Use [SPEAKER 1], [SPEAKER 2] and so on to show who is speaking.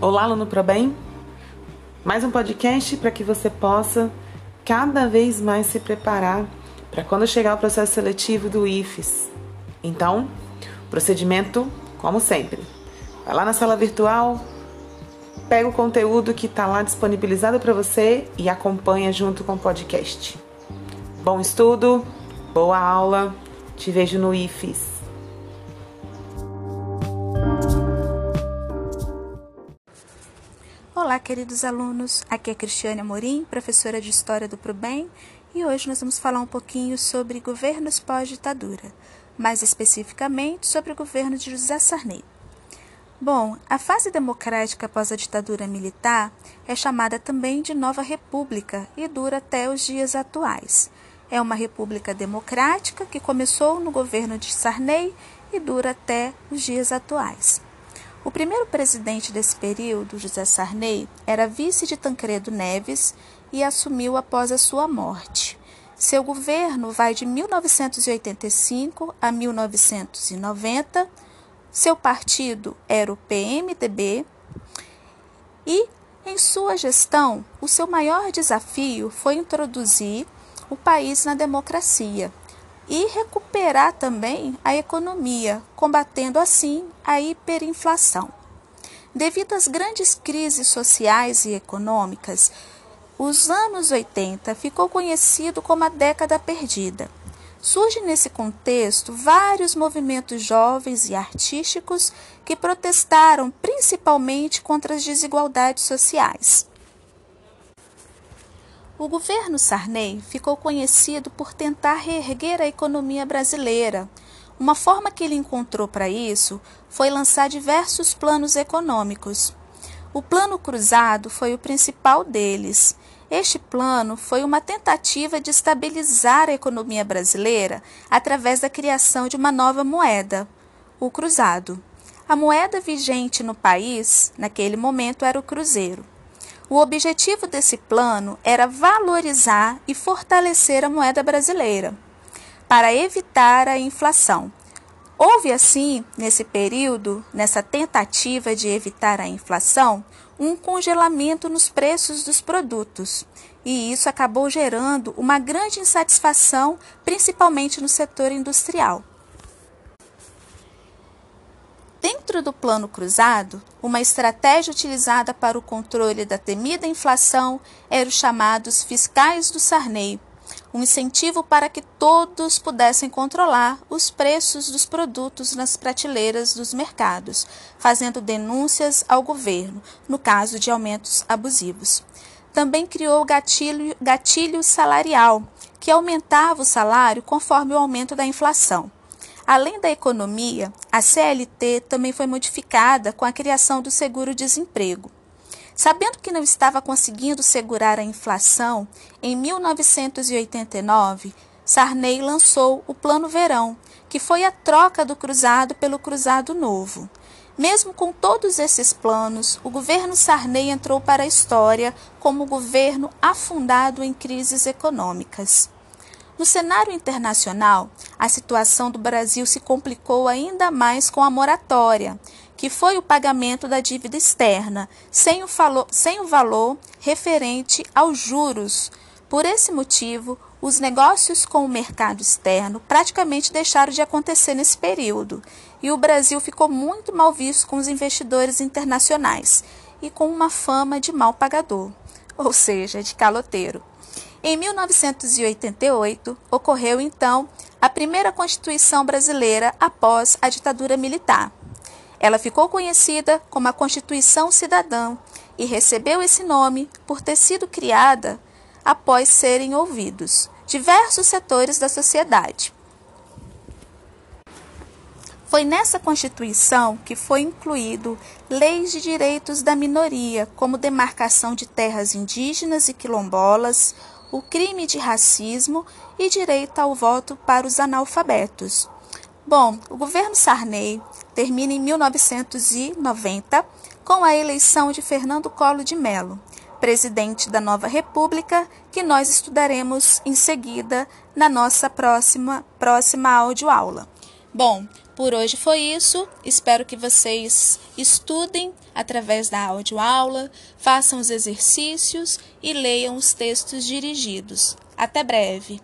[SPEAKER 1] Olá, aluno ProBem. Mais um podcast para que você possa cada vez mais se preparar para quando chegar o processo seletivo do IFES. Então, procedimento como sempre. Vai lá na sala virtual, pega o conteúdo que está lá disponibilizado para você e acompanha junto com o podcast. Bom estudo, boa aula, te vejo no IFES.
[SPEAKER 2] Olá, queridos alunos. Aqui é Cristiane Amorim, professora de História do ProBem, e hoje nós vamos falar um pouquinho sobre governos pós-ditadura, mais especificamente sobre o governo de José Sarney. Bom, a fase democrática após a ditadura militar é chamada também de Nova República e dura até os dias atuais. É uma república democrática que começou no governo de Sarney e dura até os dias atuais. O primeiro presidente desse período, José Sarney, era vice de Tancredo Neves e assumiu após a sua morte. Seu governo vai de 1985 a 1990. Seu partido era o PMDB e, em sua gestão, o seu maior desafio foi introduzir o país na democracia e recuperar também a economia, combatendo assim a hiperinflação. Devido às grandes crises sociais e econômicas, os anos 80 ficou conhecido como a década perdida. Surgem nesse contexto vários movimentos jovens e artísticos que protestaram principalmente contra as desigualdades sociais. O governo Sarney ficou conhecido por tentar reerguer a economia brasileira. Uma forma que ele encontrou para isso foi lançar diversos planos econômicos. O Plano Cruzado foi o principal deles. Este plano foi uma tentativa de estabilizar a economia brasileira através da criação de uma nova moeda, o cruzado. A moeda vigente no país, naquele momento, era o cruzeiro. O objetivo desse plano era valorizar e fortalecer a moeda brasileira para evitar a inflação. Houve, assim, nesse período, nessa tentativa de evitar a inflação, um congelamento nos preços dos produtos, e isso acabou gerando uma grande insatisfação, principalmente no setor industrial. Dentro do Plano Cruzado, uma estratégia utilizada para o controle da temida inflação era os chamados fiscais do Sarney, um incentivo para que todos pudessem controlar os preços dos produtos nas prateleiras dos mercados, fazendo denúncias ao governo, no caso de aumentos abusivos. Também criou o gatilho, gatilho salarial, que aumentava o salário conforme o aumento da inflação. Além da economia, a CLT também foi modificada com a criação do seguro-desemprego. Sabendo que não estava conseguindo segurar a inflação, em 1989, Sarney lançou o Plano Verão, que foi a troca do cruzado pelo cruzado novo. Mesmo com todos esses planos, o governo Sarney entrou para a história como governo afundado em crises econômicas. No cenário internacional, a situação do Brasil se complicou ainda mais com a moratória, que foi o pagamento da dívida externa, sem o, valor, sem o valor referente aos juros. Por esse motivo, os negócios com o mercado externo praticamente deixaram de acontecer nesse período, e o Brasil ficou muito mal visto com os investidores internacionais e com uma fama de mal pagador, ou seja, de caloteiro. Em 1988, ocorreu então a primeira Constituição brasileira após a ditadura militar. Ela ficou conhecida como a Constituição Cidadã e recebeu esse nome por ter sido criada após serem ouvidos diversos setores da sociedade. Foi nessa Constituição que foi incluído leis de direitos da minoria, como demarcação de terras indígenas e quilombolas, o crime de racismo e direito ao voto para os analfabetos. Bom, o governo Sarney termina em 1990 com a eleição de Fernando Collor de Mello, presidente da nova República, que nós estudaremos em seguida na nossa próxima próxima audioaula. Bom, Por hoje foi isso. Espero que vocês estudem através da audioaula, façam os exercícios e leiam os textos dirigidos. Até breve!